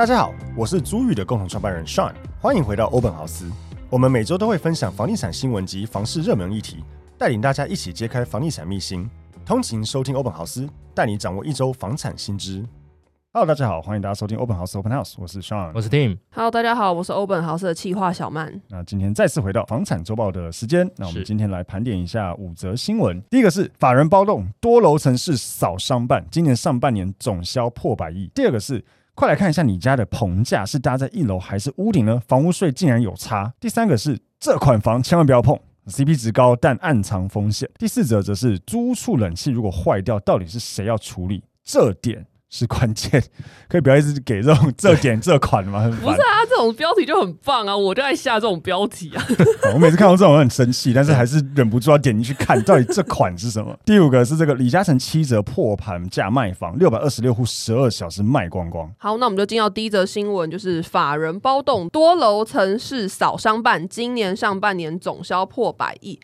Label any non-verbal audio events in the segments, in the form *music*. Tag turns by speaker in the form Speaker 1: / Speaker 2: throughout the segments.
Speaker 1: 大家好，我是租宇的共同创办人 Sean，欢迎回到欧本豪斯。我们每周都会分享房地产新闻及房市热门议题，带领大家一起揭开房地产秘辛。通勤收听欧本豪斯，带你掌握一周房产新知。Hello，大家好，欢迎大家收听欧本豪斯 Open House，我是 Sean，
Speaker 2: 我是 Tim。
Speaker 3: Hello，大家好，我是欧本豪斯的企划小曼。
Speaker 1: 那今天再次回到房产周报的时间，那我们今天来盘点一下五则新闻。第一个是法人包栋，多楼层市扫商办，今年上半年总销破百亿。第二个是。快来看一下你家的棚架是搭在一楼还是屋顶呢？房屋税竟然有差。第三个是这款房千万不要碰，CP 值高但暗藏风险。第四则则是租处冷气如果坏掉，到底是谁要处理？这点。是关键，*laughs* 可以不要一直给这种这点这款吗？
Speaker 3: 不是啊，这种标题就很棒啊，我就爱下这种标题啊。*laughs*
Speaker 1: 我每次看到这种很生气，但是还是忍不住要点进去看，到底这款是什么？*laughs* 第五个是这个李嘉诚七折破盘价卖房，六百二十六户十二小时卖光光。
Speaker 3: 好，那我们就进到第一则新闻，就是法人包栋多楼层市扫商办，今年上半年总销破百亿。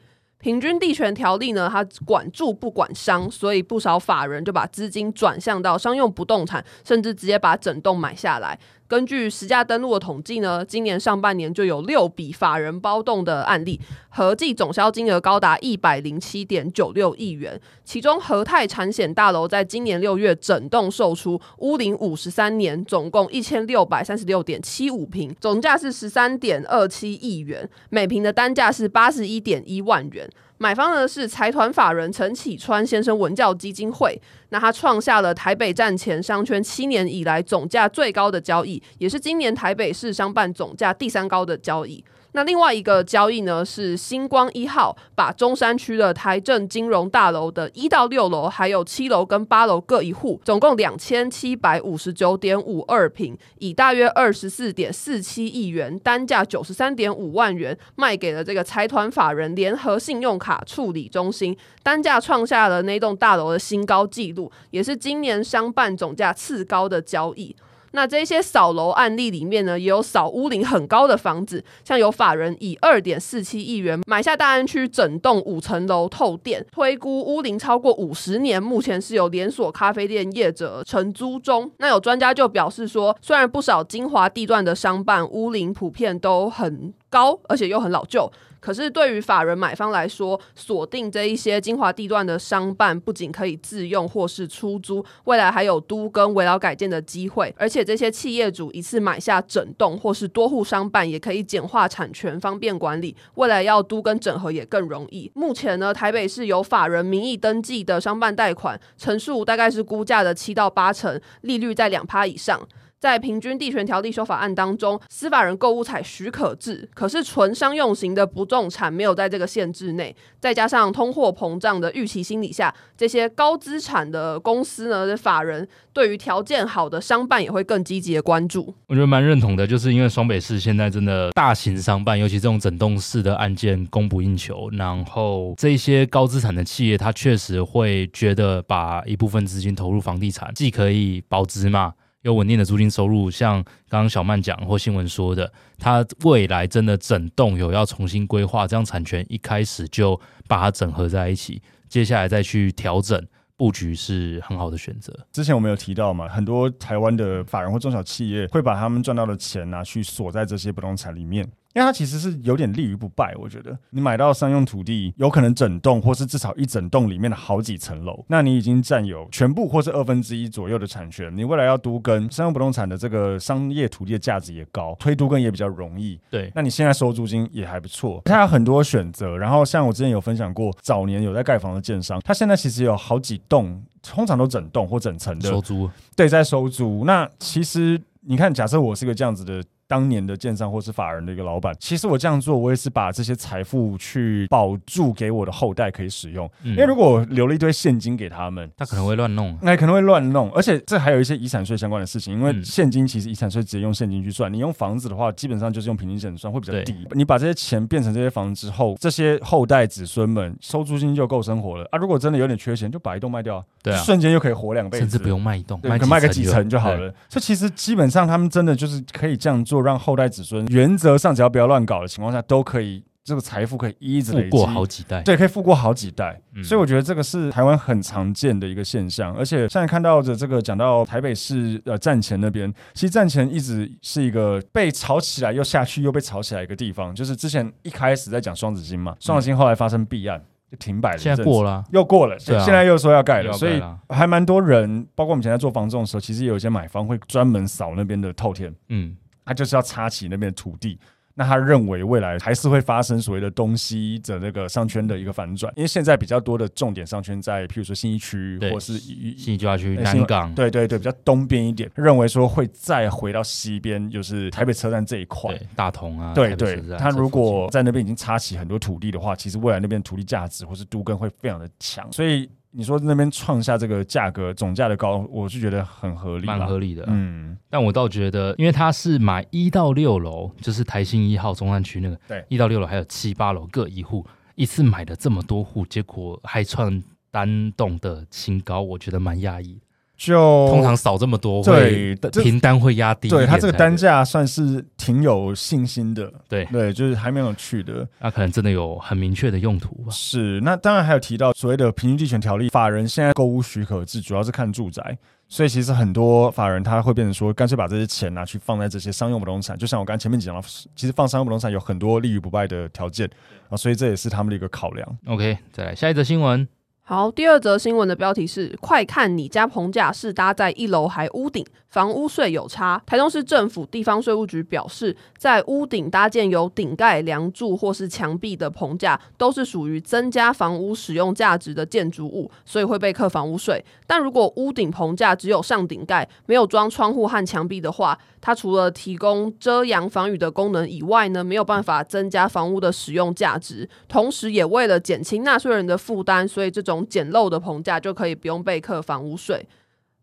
Speaker 3: 平均地权条例呢，它管住不管商，所以不少法人就把资金转向到商用不动产，甚至直接把整栋买下来。根据实价登录的统计呢，今年上半年就有六笔法人包栋的案例，合计总销金额高达一百零七点九六亿元。其中和泰产险大楼在今年六月整栋售出，屋龄五十三年，总共一千六百三十六点七五坪，总价是十三点二七亿元，每坪的单价是八十一点一万元。买方呢是财团法人陈启川先生文教基金会，那他创下了台北站前商圈七年以来总价最高的交易，也是今年台北市商办总价第三高的交易。那另外一个交易呢，是星光一号把中山区的台正金融大楼的一到六楼，还有七楼跟八楼各一户，总共两千七百五十九点五二平，以大约二十四点四七亿元，单价九十三点五万元卖给了这个财团法人联合信用卡处理中心，单价创下了那栋大楼的新高纪录，也是今年商办总价次高的交易。那这些扫楼案例里面呢，也有扫屋龄很高的房子，像有法人以二点四七亿元买下大安区整栋五层楼透电，推估屋龄超过五十年，目前是有连锁咖啡店业者承租中。那有专家就表示说，虽然不少精华地段的商办屋龄普遍都很高，而且又很老旧。可是，对于法人买方来说，锁定这一些精华地段的商办，不仅可以自用或是出租，未来还有都更、危老改建的机会。而且，这些企业主一次买下整栋或是多户商办，也可以简化产权，方便管理。未来要都跟整合也更容易。目前呢，台北市有法人名义登记的商办贷款，成数大概是估价的七到八成，利率在两趴以上。在平均地权条例修法案当中，司法人购物采许可制，可是纯商用型的不动产没有在这个限制内。再加上通货膨胀的预期心理下，这些高资产的公司呢，法人对于条件好的商办也会更积极的关注。
Speaker 2: 我觉得蛮认同的，就是因为双北市现在真的大型商办，尤其这种整栋式的案件供不应求，然后这些高资产的企业，他确实会觉得把一部分资金投入房地产，既可以保值嘛。有稳定的租金收入，像刚刚小曼讲或新闻说的，它未来真的整栋有要重新规划，这样产权一开始就把它整合在一起，接下来再去调整布局是很好的选择。
Speaker 1: 之前我们有提到嘛，很多台湾的法人或中小企业会把他们赚到的钱拿去锁在这些不动产里面。因为它其实是有点立于不败。我觉得你买到商用土地，有可能整栋或是至少一整栋里面的好几层楼，那你已经占有全部或是二分之一左右的产权。你未来要都跟，商用不动产的这个商业土地的价值也高，推都更也比较容易。
Speaker 2: 对，
Speaker 1: 那你现在收租金也还不错，它有很多选择。然后像我之前有分享过，早年有在盖房的建商，他现在其实有好几栋，通常都整栋或整层的
Speaker 2: 收租，
Speaker 1: 对，在收租。那其实你看，假设我是个这样子的。当年的建商或是法人的一个老板，其实我这样做，我也是把这些财富去保住给我的后代可以使用。嗯、因为如果我留了一堆现金给他们，
Speaker 2: 他可能会乱弄，
Speaker 1: 那可能会乱弄。而且这还有一些遗产税相关的事情，因为现金其实遗产税直接用现金去算，你用房子的话，基本上就是用平均线算，会比较低。你把这些钱变成这些房子之后，这些后代子孙们收租金就够生活了啊！如果真的有点缺钱，就把一栋卖掉，对啊，瞬间就可以活两辈子，
Speaker 2: 甚至不用卖一栋，卖
Speaker 1: 卖个几层就好了。所以其实基本上他们真的就是可以这样做，让后代子孙。原则上，只要不要乱搞的情况下，都可以这个财富可以一直累积
Speaker 2: 过好几代，
Speaker 1: 对，可以富过好几代。嗯、所以我觉得这个是台湾很常见的一个现象。而且现在看到的这个讲到台北市呃站前那边，其实站前一直是一个被炒起来又下去又被炒起来一个地方。就是之前一开始在讲双子星嘛，双子星后来发生弊案就停摆了，
Speaker 2: 现在过了
Speaker 1: 又过了，啊、现在又说要盖了，
Speaker 2: 了
Speaker 1: 所以还蛮多人，包括我们前在做房仲的时候，其实也有一些买方会专门扫那边的透天，嗯，他就是要插起那边的土地。那他认为未来还是会发生所谓的东西的那个商圈的一个反转，因为现在比较多的重点商圈在，譬如说新一区或是
Speaker 2: 新一计划区、南港，
Speaker 1: 对对对，比较东边一点，认为说会再回到西边，就是台北车站这一块，
Speaker 2: 大同啊，
Speaker 1: 对对，他如果在那边已经插起很多土地的话，其实未来那边土地价值或是都更会非常的强，所以。你说那边创下这个价格总价的高，我是觉得很合理，
Speaker 2: 蛮合理的。嗯，但我倒觉得，因为他是买一到六楼，就是台新一号中山区那个，对，一到六楼还有七八楼各一户，一次买了这么多户，结果还创单栋的新高，我觉得蛮讶异。
Speaker 1: 就
Speaker 2: 通常少这么多，对，平单会压低。
Speaker 1: 对，他这个单价算是挺有信心的。
Speaker 2: 对
Speaker 1: 对，就是还蛮有趣的。
Speaker 2: 那可能真的有很明确的用途吧。
Speaker 1: 是，那当然还有提到所谓的平均地权条例，法人现在购物许可制主要是看住宅，所以其实很多法人他会变成说，干脆把这些钱拿去放在这些商用不动产。就像我刚刚前面讲了，其实放商用不动产有很多立于不败的条件啊，所以这也是他们的一个考量。
Speaker 2: OK，再来下一则新闻。
Speaker 3: 好，第二则新闻的标题是：快看你家棚架是搭在一楼还屋顶，房屋税有差。台中市政府地方税务局表示，在屋顶搭建有顶盖、梁柱或是墙壁的棚架，都是属于增加房屋使用价值的建筑物，所以会被课房屋税。但如果屋顶棚架只有上顶盖，没有装窗户和墙壁的话，它除了提供遮阳防雨的功能以外呢，没有办法增加房屋的使用价值，同时也为了减轻纳税人的负担，所以这种。简陋的棚架就可以不用被课房屋税。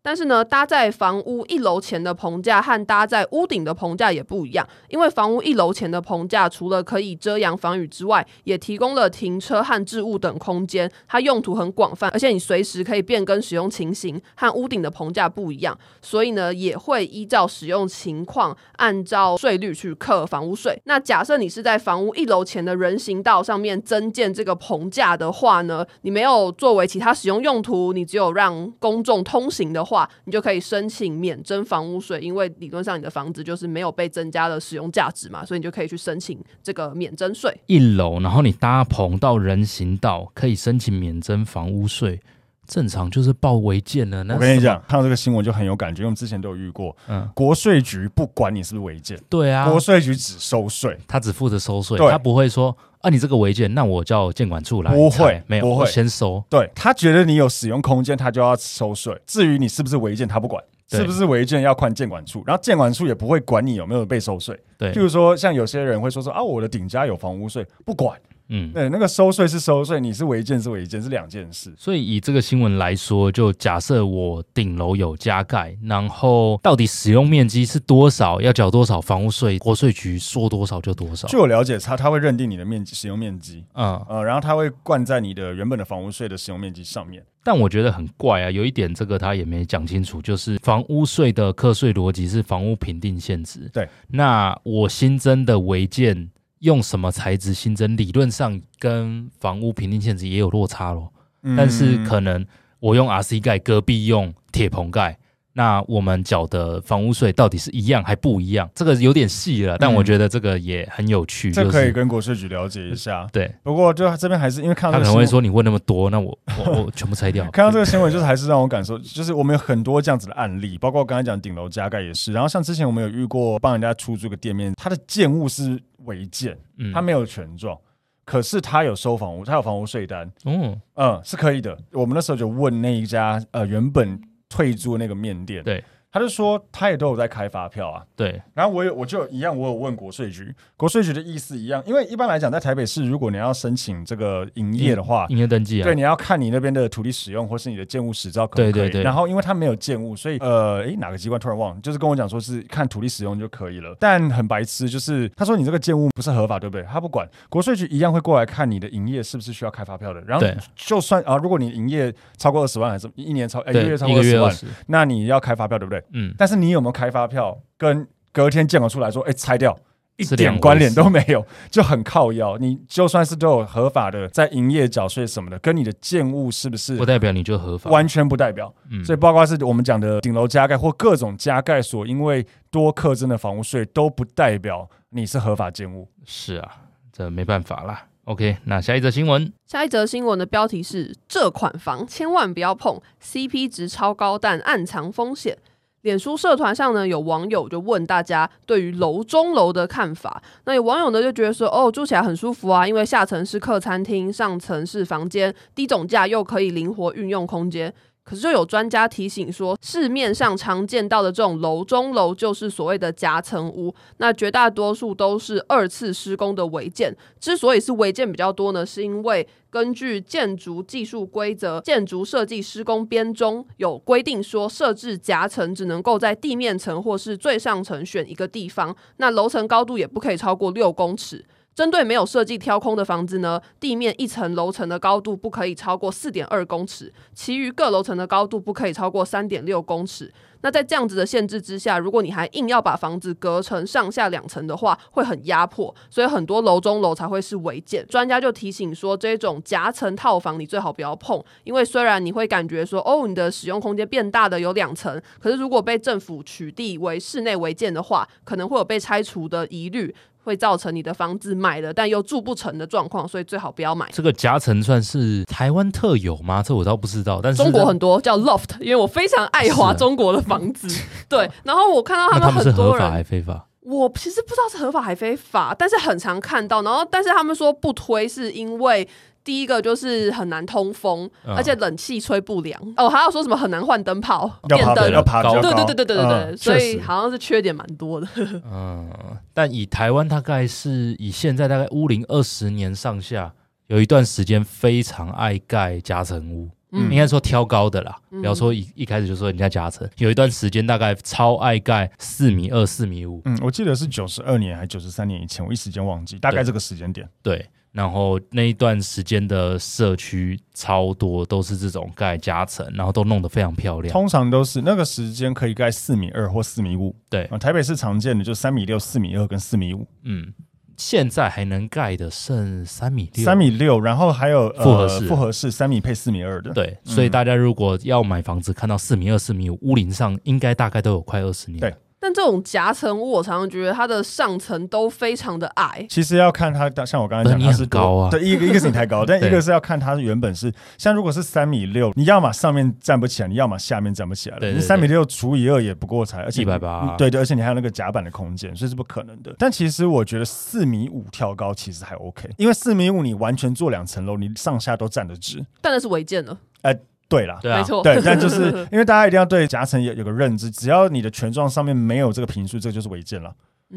Speaker 3: 但是呢，搭在房屋一楼前的棚架和搭在屋顶的棚架也不一样，因为房屋一楼前的棚架除了可以遮阳防雨之外，也提供了停车和置物等空间，它用途很广泛，而且你随时可以变更使用情形，和屋顶的棚架不一样，所以呢，也会依照使用情况按照税率去课房屋税。那假设你是在房屋一楼前的人行道上面增建这个棚架的话呢，你没有作为其他使用用途，你只有让公众通行的话。话，你就可以申请免征房屋税，因为理论上你的房子就是没有被增加的使用价值嘛，所以你就可以去申请这个免征税。
Speaker 2: 一楼，然后你搭棚到人行道，可以申请免征房屋税。正常就是报违建了。那
Speaker 1: 我跟你讲，看到这个新闻就很有感觉，因为我们之前都有遇过。嗯，国税局不管你是不是违建，
Speaker 2: 对啊，
Speaker 1: 国税局只收税，
Speaker 2: 他只负责收税，他不会说啊，你这个违建，那我叫建管处来。
Speaker 1: 不会，没有，
Speaker 2: 不会先收。
Speaker 1: 对，他觉得你有使用空间，他就要收税。至于你是不是违建，他不管，是不是违建要看建管处，然后建管处也不会管你有没有被收税。对，譬如说像有些人会说说啊，我的顶家有房屋税，不管。嗯，对，那个收税是收税，你是违建是违建，是两件事。
Speaker 2: 所以以这个新闻来说，就假设我顶楼有加盖，然后到底使用面积是多少，要缴多少房屋税，国税局说多少就多少。
Speaker 1: 据我了解，他他会认定你的面积使用面积，嗯呃，然后他会灌在你的原本的房屋税的使用面积上面。
Speaker 2: 但我觉得很怪啊，有一点这个他也没讲清楚，就是房屋税的课税逻辑是房屋评定限值。
Speaker 1: 对，
Speaker 2: 那我新增的违建。用什么材质新增，理论上跟房屋评定现值也有落差咯。嗯、但是可能我用 RC 盖，隔壁用铁棚盖，那我们缴的房屋税到底是一样还不一样？这个有点细了，但我觉得这个也很有趣。
Speaker 1: 这可以跟国税局了解一下。
Speaker 2: 对，
Speaker 1: 不过就这边还是因为看到他
Speaker 2: 可能会说你问那么多，那我我我全部拆掉。*laughs*
Speaker 1: 看到这个新闻，就是还是让我感受，就是我们有很多这样子的案例，包括我刚才讲顶楼加盖也是。然后像之前我们有遇过帮人家出租个店面，他的建物是违建，他没有权状。可是他有收房屋，他有房屋税单，嗯嗯，是可以的。我们那时候就问那一家呃原本退租那个面店，
Speaker 2: 对。
Speaker 1: 他就说他也都有在开发票啊，
Speaker 2: 对。
Speaker 1: 然后我有我就一样，我有问国税局，国税局的意思一样，因为一般来讲，在台北市，如果你要申请这个营业的话，
Speaker 2: 营业登记啊，
Speaker 1: 对，你要看你那边的土地使用或是你的建物实照可不可以。
Speaker 2: 对对对。
Speaker 1: 然后因为他没有建物，所以呃，诶，哪个机关突然忘了，就是跟我讲说是看土地使用就可以了。但很白痴，就是他说你这个建物不是合法，对不对？他不管，国税局一样会过来看你的营业是不是需要开发票的。然后就算啊，如果你营业超过二十万，还是一年超，哎，一个月超过二十万，那你要开发票，对不对？嗯。但是你有。没有开发票跟隔天建额出来说，哎，拆掉一点关联都没有，*laughs* 就很靠腰。你就算是都有合法的在营业缴税什么的，跟你的建物是不是
Speaker 2: 不代表你就合法，
Speaker 1: 完全不代表。嗯，所以包括是我们讲的顶楼加盖或各种加盖所，因为多课征的房屋税都不代表你是合法建物。
Speaker 2: 是啊，这没办法啦。OK，那下一则新闻，
Speaker 3: 下一则新闻的标题是：这款房千万不要碰，CP 值超高，但暗藏风险。脸书社团上呢，有网友就问大家对于楼中楼的看法。那有网友呢就觉得说，哦，住起来很舒服啊，因为下层是客餐厅，上层是房间，低总价又可以灵活运用空间。可是就有专家提醒说，市面上常见到的这种楼中楼就是所谓的夹层屋，那绝大多数都是二次施工的违建。之所以是违建比较多呢，是因为根据建筑技术规则、建筑设计施工编中有规定说，设置夹层只能够在地面层或是最上层选一个地方，那楼层高度也不可以超过六公尺。针对没有设计挑空的房子呢，地面一层楼层的高度不可以超过四点二公尺，其余各楼层的高度不可以超过三点六公尺。那在这样子的限制之下，如果你还硬要把房子隔成上下两层的话，会很压迫，所以很多楼中楼才会是违建。专家就提醒说，这种夹层套房你最好不要碰，因为虽然你会感觉说，哦，你的使用空间变大的有两层，可是如果被政府取缔为室内违建的话，可能会有被拆除的疑虑。会造成你的房子买了但又住不成的状况，所以最好不要买。
Speaker 2: 这个夹层算是台湾特有吗？这我倒不知道。但是
Speaker 3: 中国很多叫 loft，因为我非常爱华中国的房子。啊、对，然后我看到他们很多人，
Speaker 2: 合法还非法？
Speaker 3: 我其实不知道是合法还非法，但是很常看到。然后，但是他们说不推是因为。第一个就是很难通风，而且冷气吹不凉。哦，还要说什么很难换灯泡，电灯
Speaker 1: 要爬高，
Speaker 3: 对对对对对对对，所以好像是缺点蛮多的。
Speaker 2: 嗯，但以台湾大概是以现在大概屋龄二十年上下，有一段时间非常爱盖夹层屋，应该说挑高的啦，比方说一一开始就说人家夹层，有一段时间大概超爱盖四米二、四米五。
Speaker 1: 嗯，我记得是九十二年还九十三年以前，我一时间忘记，大概这个时间点。
Speaker 2: 对。然后那一段时间的社区超多都是这种盖夹层，然后都弄得非常漂亮。
Speaker 1: 通常都是那个时间可以盖四米二或四米五。
Speaker 2: 对，
Speaker 1: 台北市常见的就三米六、四米二跟四米五。
Speaker 2: 嗯，现在还能盖的剩三米六、
Speaker 1: 三米六，然后还有
Speaker 2: 复合式、
Speaker 1: 复合式三米配四米二的。
Speaker 2: 对，所以大家如果要买房子，看到四米二、四米五，屋龄上应该大概都有快二十年。
Speaker 1: 对。
Speaker 3: 但这种夹层屋，我常常觉得它的上层都非常的矮。
Speaker 1: 其实要看它，像我刚才讲，它是
Speaker 2: 高啊。
Speaker 1: 对，一个一个是你太高，*laughs* 但一个是要看它原本是像如果是三米六，你要么上面站不起来，你要么下面站不起来了。你三米六除以二也不过才，而且
Speaker 2: 一百八。
Speaker 1: 对对，而且你还有那个夹板的空间，所以是不可能的。但其实我觉得四米五跳高其实还 OK，因为四米五你完全做两层楼，你上下都站得直。
Speaker 3: 但那是违建了。
Speaker 1: 哎。对啦，
Speaker 2: 对啊，
Speaker 3: 没错，
Speaker 1: 对，但就是 *laughs* 因为大家一定要对夹层有有个认知，只要你的权状上面没有这个坪数，这个就是违建了。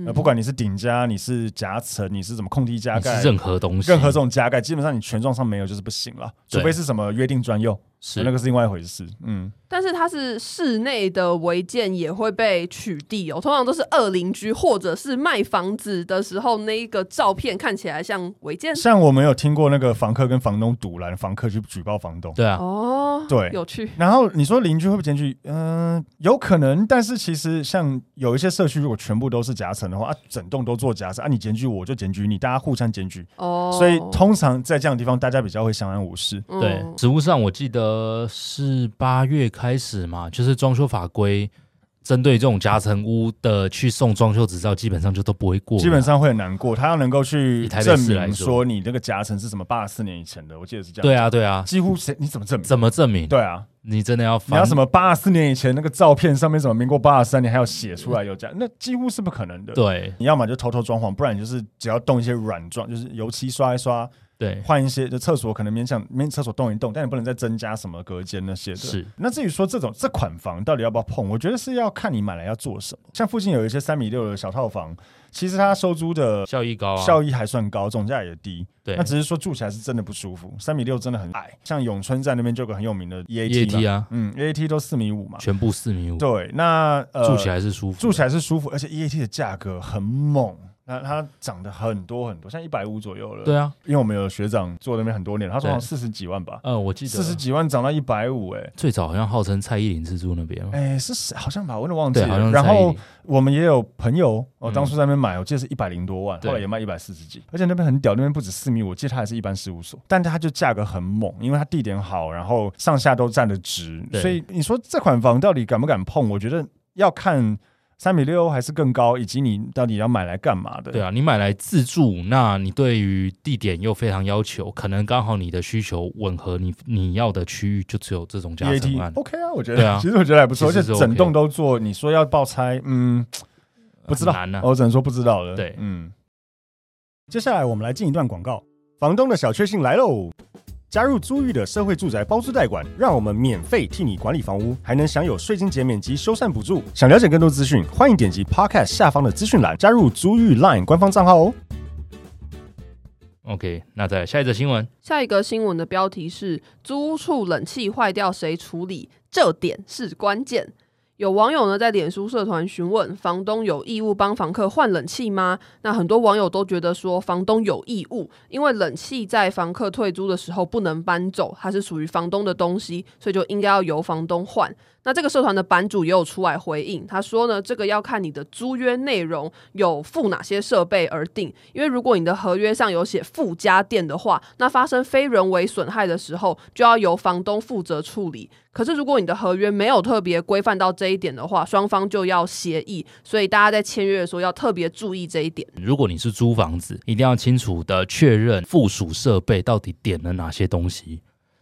Speaker 1: 呃，不管你是顶加，你是夹层，你是怎么空地加盖，
Speaker 2: 任何东西，
Speaker 1: 任何这种加盖，基本上你权状上没有就是不行了，除非是什么约定专用，是那个是另外一回事。嗯。
Speaker 3: 但是它是室内的违建也会被取缔哦，通常都是二邻居或者是卖房子的时候那一个照片看起来像违建。
Speaker 1: 像我们有听过那个房客跟房东堵拦，房客去举报房东。
Speaker 2: 对啊，
Speaker 3: 哦，
Speaker 1: 对，
Speaker 3: 有趣。
Speaker 1: 然后你说邻居会不会检举？嗯、呃，有可能。但是其实像有一些社区，如果全部都是夹层的话，啊，整栋都做夹层，啊，你检举我就检举你，大家互相检举。哦，所以通常在这样的地方，大家比较会相安无事。
Speaker 2: 对，实务上我记得。呃，是八月开始嘛，就是装修法规。针对这种夹层屋的去送装修执照，基本上就都不会过，
Speaker 1: 基本上会很难过。他要能够去证明说你那个夹层是什么八十四年以前的，我记得是这样。
Speaker 2: 对啊，对啊，
Speaker 1: 几乎谁你怎么证明？
Speaker 2: 怎么证明？
Speaker 1: 对啊，
Speaker 2: 你真的要
Speaker 1: 你要什么八十四年以前那个照片上面什么民国八十三年还要写出来有夹，那几乎是不可能的。
Speaker 2: 对，
Speaker 1: 你要么就偷偷装潢，不然你就是只要动一些软装，就是油漆刷一刷。
Speaker 2: 对，
Speaker 1: 换一些，就厕所可能勉强，勉厕所动一动，但你不能再增加什么隔间那些的。
Speaker 2: 是。
Speaker 1: 那至于说这种这款房到底要不要碰，我觉得是要看你买来要做什么。像附近有一些三米六的小套房，其实它收租的
Speaker 2: 效益高，
Speaker 1: 效益还算高，总价也低。
Speaker 2: 对。
Speaker 1: 那只是说住起来是真的不舒服，三米六真的很矮。像永春站那边就有个很有名的 EAT
Speaker 2: 啊，
Speaker 1: 嗯，EAT 都四米五嘛，
Speaker 2: 全部四米五。
Speaker 1: 对，那呃，
Speaker 2: 住起来是舒服，
Speaker 1: 住起来是舒服，而且 EAT 的价格很猛。那它涨得很多很多，像一百五左右了。
Speaker 2: 对啊，
Speaker 1: 因为我们有学长做那边很多年，他说好像四十几万吧。
Speaker 2: 嗯，我记得
Speaker 1: 四十几万涨到一百五，哎，
Speaker 2: 最早好像号称蔡依林是住那边。
Speaker 1: 哎、欸，是谁？好像吧，我有点忘记了。然后我们也有朋友，我、哦、当初在那边买，
Speaker 2: 嗯、
Speaker 1: 我记得是一百零多万，后来也卖一百四十几。而且那边很屌，那边不止四米，我记得它还是一般事务所，但它就价格很猛，因为它地点好，然后上下都站得直，所以你说这款房到底敢不敢碰？我觉得要看。三米六还是更高，以及你到底要买来干嘛的？
Speaker 2: 对啊，你买来自住，那你对于地点又非常要求，可能刚好你的需求吻合你，你你要的区域就只有这种加层案。
Speaker 1: OK 啊，我觉得，啊、其实我觉得还不错而且整栋都做。你说要爆拆，嗯，不知道，
Speaker 2: 难啊、
Speaker 1: 我只能说不知道了。
Speaker 2: 对，
Speaker 1: 嗯。接下来我们来进一段广告，房东的小确幸来喽。加入租寓的社会住宅包租代管，让我们免费替你管理房屋，还能享有税金减免及修缮补助。想了解更多资讯，欢迎点击 Podcast 下方的资讯栏，加入租寓 Line 官方账号哦。
Speaker 2: OK，那再下一则新闻。
Speaker 3: 下一个新闻的标题是：租屋处冷气坏掉谁处理？这点是关键。有网友呢在脸书社团询问房东有义务帮房客换冷气吗？那很多网友都觉得说房东有义务，因为冷气在房客退租的时候不能搬走，它是属于房东的东西，所以就应该要由房东换。那这个社团的版主也有出来回应，他说呢，这个要看你的租约内容有附哪些设备而定。因为如果你的合约上有写附家电的话，那发生非人为损害的时候，就要由房东负责处理。可是如果你的合约没有特别规范到这一点的话，双方就要协议。所以大家在签约的时候要特别注意这一点。
Speaker 2: 如果你是租房子，一定要清楚的确认附属设备到底点了哪些东西。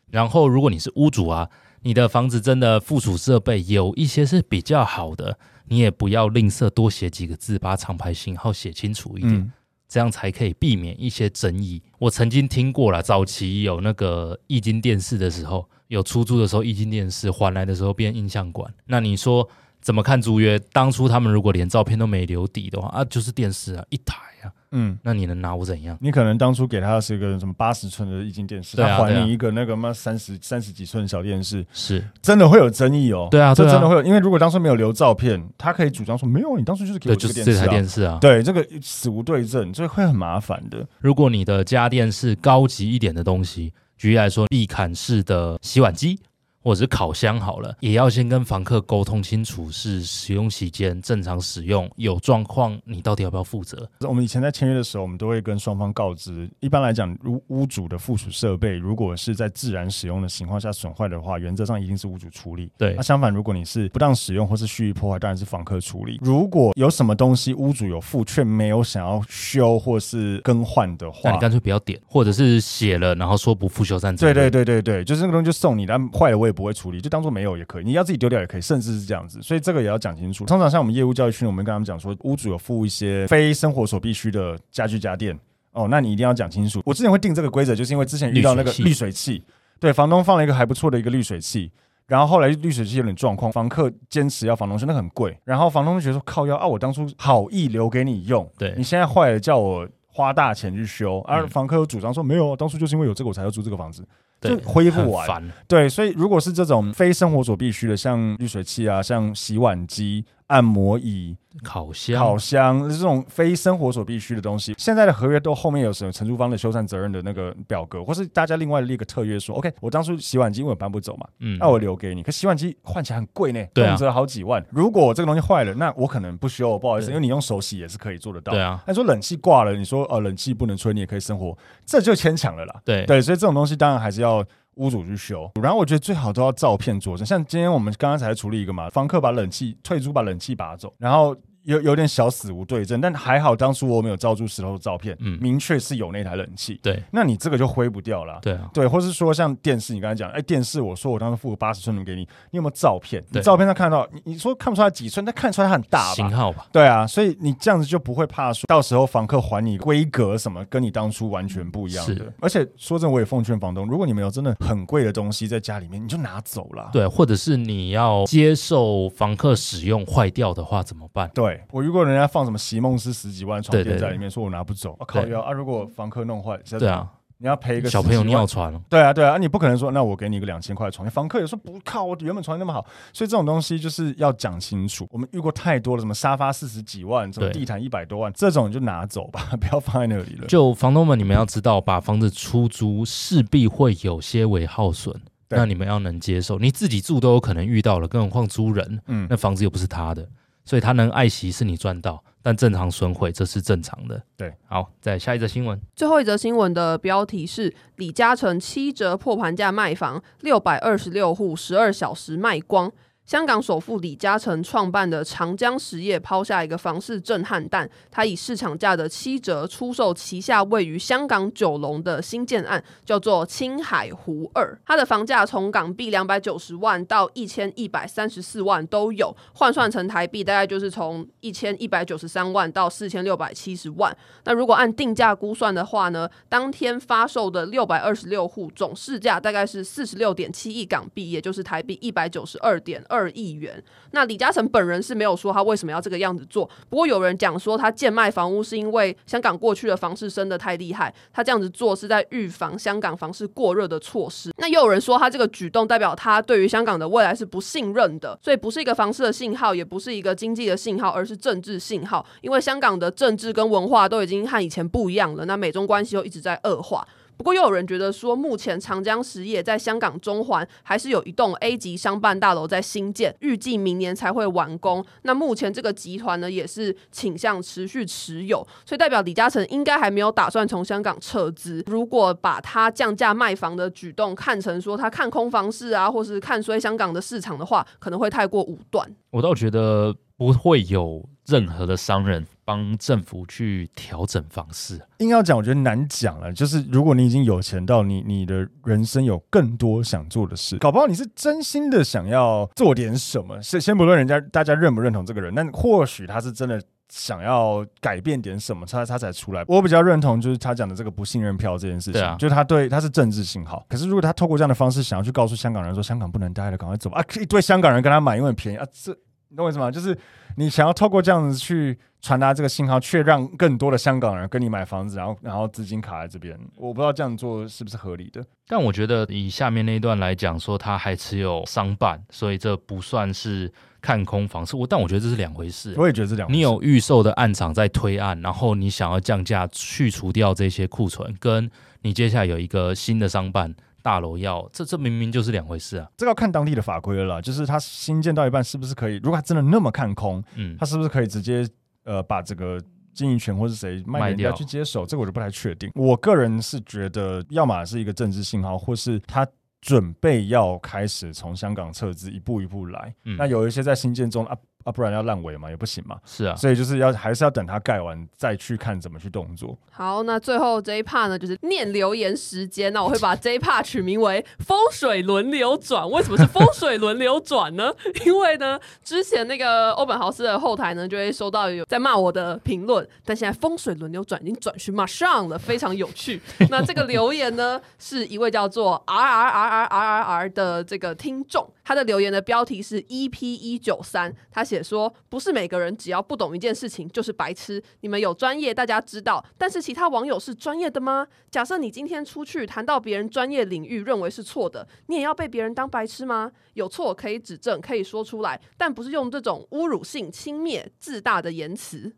Speaker 2: 然后如果你是屋主啊。你的房子真的附属设备有一些是比较好的，你也不要吝啬多写几个字，把厂牌型号写清楚一点，嗯、这样才可以避免一些争议。我曾经听过了，早期有那个液晶电视的时候，有出租的时候，液晶电视还来的时候变印象馆，那你说怎么看租约？当初他们如果连照片都没留底的话，啊，就是电视啊，一台啊。嗯，那你能拿我怎样？
Speaker 1: 你可能当初给他的是一个什么八十寸的液晶电视，他还你一个那个妈三十三十几寸的小电视，
Speaker 2: 是
Speaker 1: 真的会有争议哦。
Speaker 2: 对啊，
Speaker 1: 这真的会有，因为如果当初没有留照片，他可以主张说没有，你当初就是给我这个电视啊。
Speaker 2: 这台电视啊，
Speaker 1: 对，这个死无对证，这会很麻烦的。
Speaker 2: 如果你的家电是高级一点的东西，举例来说，壁砍式的洗碗机。或者是烤箱好了，也要先跟房客沟通清楚，是使用期间正常使用，有状况你到底要不要负责？
Speaker 1: 我们以前在签约的时候，我们都会跟双方告知。一般来讲，如屋主的附属设备如果是在自然使用的情况下损坏的话，原则上一定是屋主处理。
Speaker 2: 对，
Speaker 1: 那相反，如果你是不当使用或是蓄意破坏，当然是房客处理。如果有什么东西屋主有付却没有想要修或是更换的话，
Speaker 2: 那你干脆不要点，或者是写了然后说不复修缮。
Speaker 1: 对对对对对，就是那个东西就送你，但坏了我也不会处理，就当做没有也可以，你要自己丢掉也可以，甚至是这样子，所以这个也要讲清楚。通常像我们业务教育训练，我们跟他们讲说，屋主有付一些非生活所必需的家具家电哦，那你一定要讲清楚。我之前会定这个规则，就是因为之前遇到那个滤水器，对，房东放了一个还不错的一个滤水器，然后后来滤水器有点状况，房客坚持要房东修，那很贵，然后房东就觉得说靠腰啊，我当初好意留给你用，
Speaker 2: 对
Speaker 1: 你现在坏了叫我花大钱去修，而房客又主张说没有，当初就是因为有这个我才要租这个房子。就恢复完，对，所以如果是这种非生活所必需的，像滤水器啊，像洗碗机。按摩椅、
Speaker 2: 烤箱、
Speaker 1: 烤箱这种非生活所必需的东西，现在的合约都后面有什么承租方的修缮责任的那个表格，或是大家另外立个特约说，OK，我当初洗碗机因为我搬不走嘛，嗯，那我留给你。可洗碗机换起来很贵呢，动辄好几万。如果这个东西坏了，那我可能不需要，不好意思，因为你用手洗也是可以做得到。
Speaker 2: 对啊，
Speaker 1: 那说冷气挂了，你说呃冷气不能吹，你也可以生活，这就牵强了啦。
Speaker 2: 对
Speaker 1: 对，所以这种东西当然还是要。屋主去修。然后我觉得最好都要照片佐证，像今天我们刚刚才处理一个嘛，房客把冷气退租，把冷气拔走，然后。有有点小死无对证，但还好当初我没有照住石头的照片，嗯，明确是有那台冷气，
Speaker 2: 对，
Speaker 1: 那你这个就挥不掉了，
Speaker 2: 对啊，
Speaker 1: 对，或是说像电视，你刚才讲，哎，电视，我说我当时付了八十寸的给你，你有没有照片？你照片上看到，你你说看不出来几寸，但看出来它很大吧？
Speaker 2: 型号吧？
Speaker 1: 对啊，所以你这样子就不会怕说到时候房客还你规格什么跟你当初完全不一样的。是而且说真的，我也奉劝房东，如果你们有真的很贵的东西在家里面，你就拿走了，
Speaker 2: 对，或者是你要接受房客使用坏掉的话怎么办？
Speaker 1: 对，我如果人家。放什么席梦思十几万床垫在里面，说我拿不走，我靠！要啊，如果房客弄坏，
Speaker 2: 对啊，
Speaker 1: 你要赔一个
Speaker 2: 小朋友尿床，
Speaker 1: 对啊，对啊，你不可能说，那我给你个两千块床垫，房客也说不靠，我原本床垫那么好，所以这种东西就是要讲清楚。我们遇过太多了，什么沙发四十几万，什么地毯一百多万，这种就拿走吧，*laughs* 不要放在那里了。
Speaker 2: 就房东们，你们要知道，把房子出租势必会有些为耗损，那你们要能接受。你自己住都有可能遇到了，更何况租人，嗯，那房子又不是他的。所以他能爱惜是你赚到，但正常损毁这是正常的。
Speaker 1: 对，
Speaker 2: 好，再下一则新闻。
Speaker 3: 最后一则新闻的标题是李嘉诚七折破盘价卖房，六百二十六户十二小时卖光。香港首富李嘉诚创办的长江实业抛下一个房市震撼弹，他以市场价的七折出售旗下位于香港九龙的新建案，叫做青海湖二。它的房价从港币两百九十万到一千一百三十四万都有，换算成台币大概就是从一千一百九十三万到四千六百七十万。那如果按定价估算的话呢，当天发售的六百二十六户总市价大概是四十六点七亿港币，也就是台币一百九十二点。二亿元。那李嘉诚本人是没有说他为什么要这个样子做。不过有人讲说他贱卖房屋是因为香港过去的房市升得太厉害，他这样子做是在预防香港房市过热的措施。那又有人说他这个举动代表他对于香港的未来是不信任的，所以不是一个房市的信号，也不是一个经济的信号，而是政治信号。因为香港的政治跟文化都已经和以前不一样了，那美中关系又一直在恶化。不过又有人觉得说，目前长江实业在香港中环还是有一栋 A 级商办大楼在兴建，预计明年才会完工。那目前这个集团呢，也是倾向持续持有，所以代表李嘉诚应该还没有打算从香港撤资。如果把他降价卖房的举动看成说他看空房市啊，或是看衰香港的市场的话，可能会太过武断。
Speaker 2: 我倒觉得不会有任何的商人。帮政府去调整方式，
Speaker 1: 硬要讲，我觉得难讲了。就是如果你已经有钱到你你的人生有更多想做的事，搞不好你是真心的想要做点什么。先先不论人家大家认不认同这个人，但或许他是真的想要改变点什么，他他才出来。我比较认同就是他讲的这个不信任票这件事情，啊、就是他对他是政治信号。可是如果他透过这样的方式想要去告诉香港人说香港不能待了，赶快走吧啊！一堆香港人跟他买，因为很便宜啊，这你懂我意思吗？就是你想要透过这样子去。传达这个信号，却让更多的香港人跟你买房子，然后然后资金卡在这边，我不知道这样做是不是合理的。
Speaker 2: 但我觉得以下面那一段来讲，说他还持有商办，所以这不算是看空房市。我但我觉得这是两回事。
Speaker 1: 我也觉得是两回事。
Speaker 2: 你有预售的案场在推案，然后你想要降价去除掉这些库存，跟你接下来有一个新的商办大楼要，这这明明就是两回事啊。
Speaker 1: 这个要看当地的法规了啦，就是他新建到一半是不是可以？如果他真的那么看空，嗯，他是不是可以直接？呃，把这个经营权或是谁卖给人家去接手，这个我就不太确定。我个人是觉得，要么是一个政治信号，或是他准备要开始从香港撤资，一步一步来。嗯，那有一些在新建中啊。啊，不然要烂尾嘛，也不行嘛。
Speaker 2: 是啊，
Speaker 1: 所以就是要还是要等它盖完再去看怎么去动作。
Speaker 3: 好，那最后这一 part 呢，就是念留言时间。那我会把这一 part 取名为“风水轮流转”。为什么是风水轮流转呢？*laughs* 因为呢，之前那个欧本豪斯的后台呢，就会收到有在骂我的评论，但现在风水轮流转已经转去马上了，非常有趣。那这个留言呢，是一位叫做 R R R R R R R 的这个听众，他的留言的标题是 EP 一九三，他写。解说不是每个人只要不懂一件事情就是白痴。你们有专业，大家知道，但是其他网友是专业的吗？假设你今天出去谈到别人专业领域认为是错的，你也要被别人当白痴吗？有错可以指正，可以说出来，但不是用这种侮辱性、轻蔑、自大的言辞。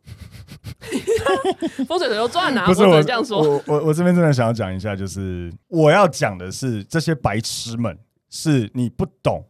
Speaker 3: *laughs* 风水轮流转啊！
Speaker 1: 不是我，
Speaker 3: 我这样说，
Speaker 1: 我我我这边真的想要讲一下，就是我要讲的是这些白痴们，是你不懂。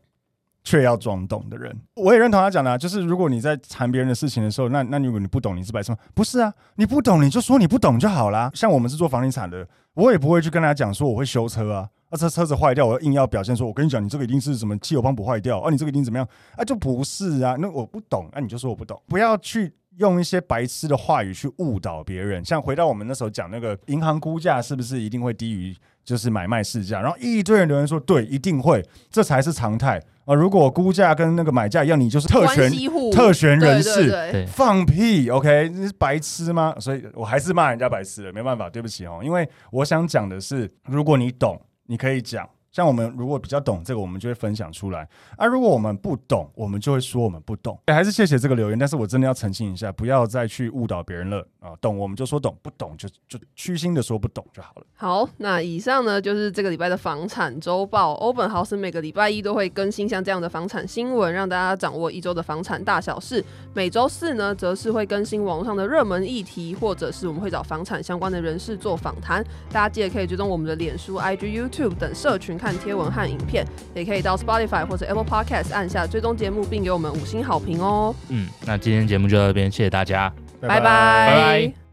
Speaker 1: 却要装懂的人。我也认同他讲的、就是如果你在谈别人的事情的时候，那那如果你不懂，你是白痴吗？不是啊，你不懂你就说你不懂就好啦。像我们是做房地产的，我也不会去跟他讲说我会修车啊，啊车车子坏掉，我硬要表现说，我跟你讲，你这个一定是什么汽油泵不坏掉啊，你这个一定怎么样啊？就不是啊，那我不懂，那、你就说我不懂，不要去。用一些白痴的话语去误导别人，像回到我们那时候讲那个银行估价是不是一定会低于就是买卖市价？然后一堆人留言说对，一定会，这才是常态啊！如果估价跟那个买价一样，你就是特权特权人士，
Speaker 3: 对对对，
Speaker 1: 放屁！OK，你是白痴吗？所以我还是骂人家白痴了，没办法，对不起哦。因为我想讲的是，如果你懂，你可以讲。像我们如果比较懂这个，我们就会分享出来啊。如果我们不懂，我们就会说我们不懂。还是谢谢这个留言，但是我真的要澄清一下，不要再去误导别人了啊。懂我们就说懂，不懂就就虚心的说不懂就好了。
Speaker 3: 好，那以上呢就是这个礼拜的房产周报。欧本豪斯每个礼拜一都会更新像这样的房产新闻，让大家掌握一周的房产大小事。每周四呢，则是会更新网络上的热门议题，或者是我们会找房产相关的人士做访谈。大家记得可以追踪我们的脸书、IG、YouTube 等社群。看贴文和影片，也可以到 Spotify 或者 Apple Podcast 按下追踪节目，并给我们五星好评哦。
Speaker 2: 嗯，那今天节目就到这边，谢谢大家，
Speaker 3: 拜拜。拜拜。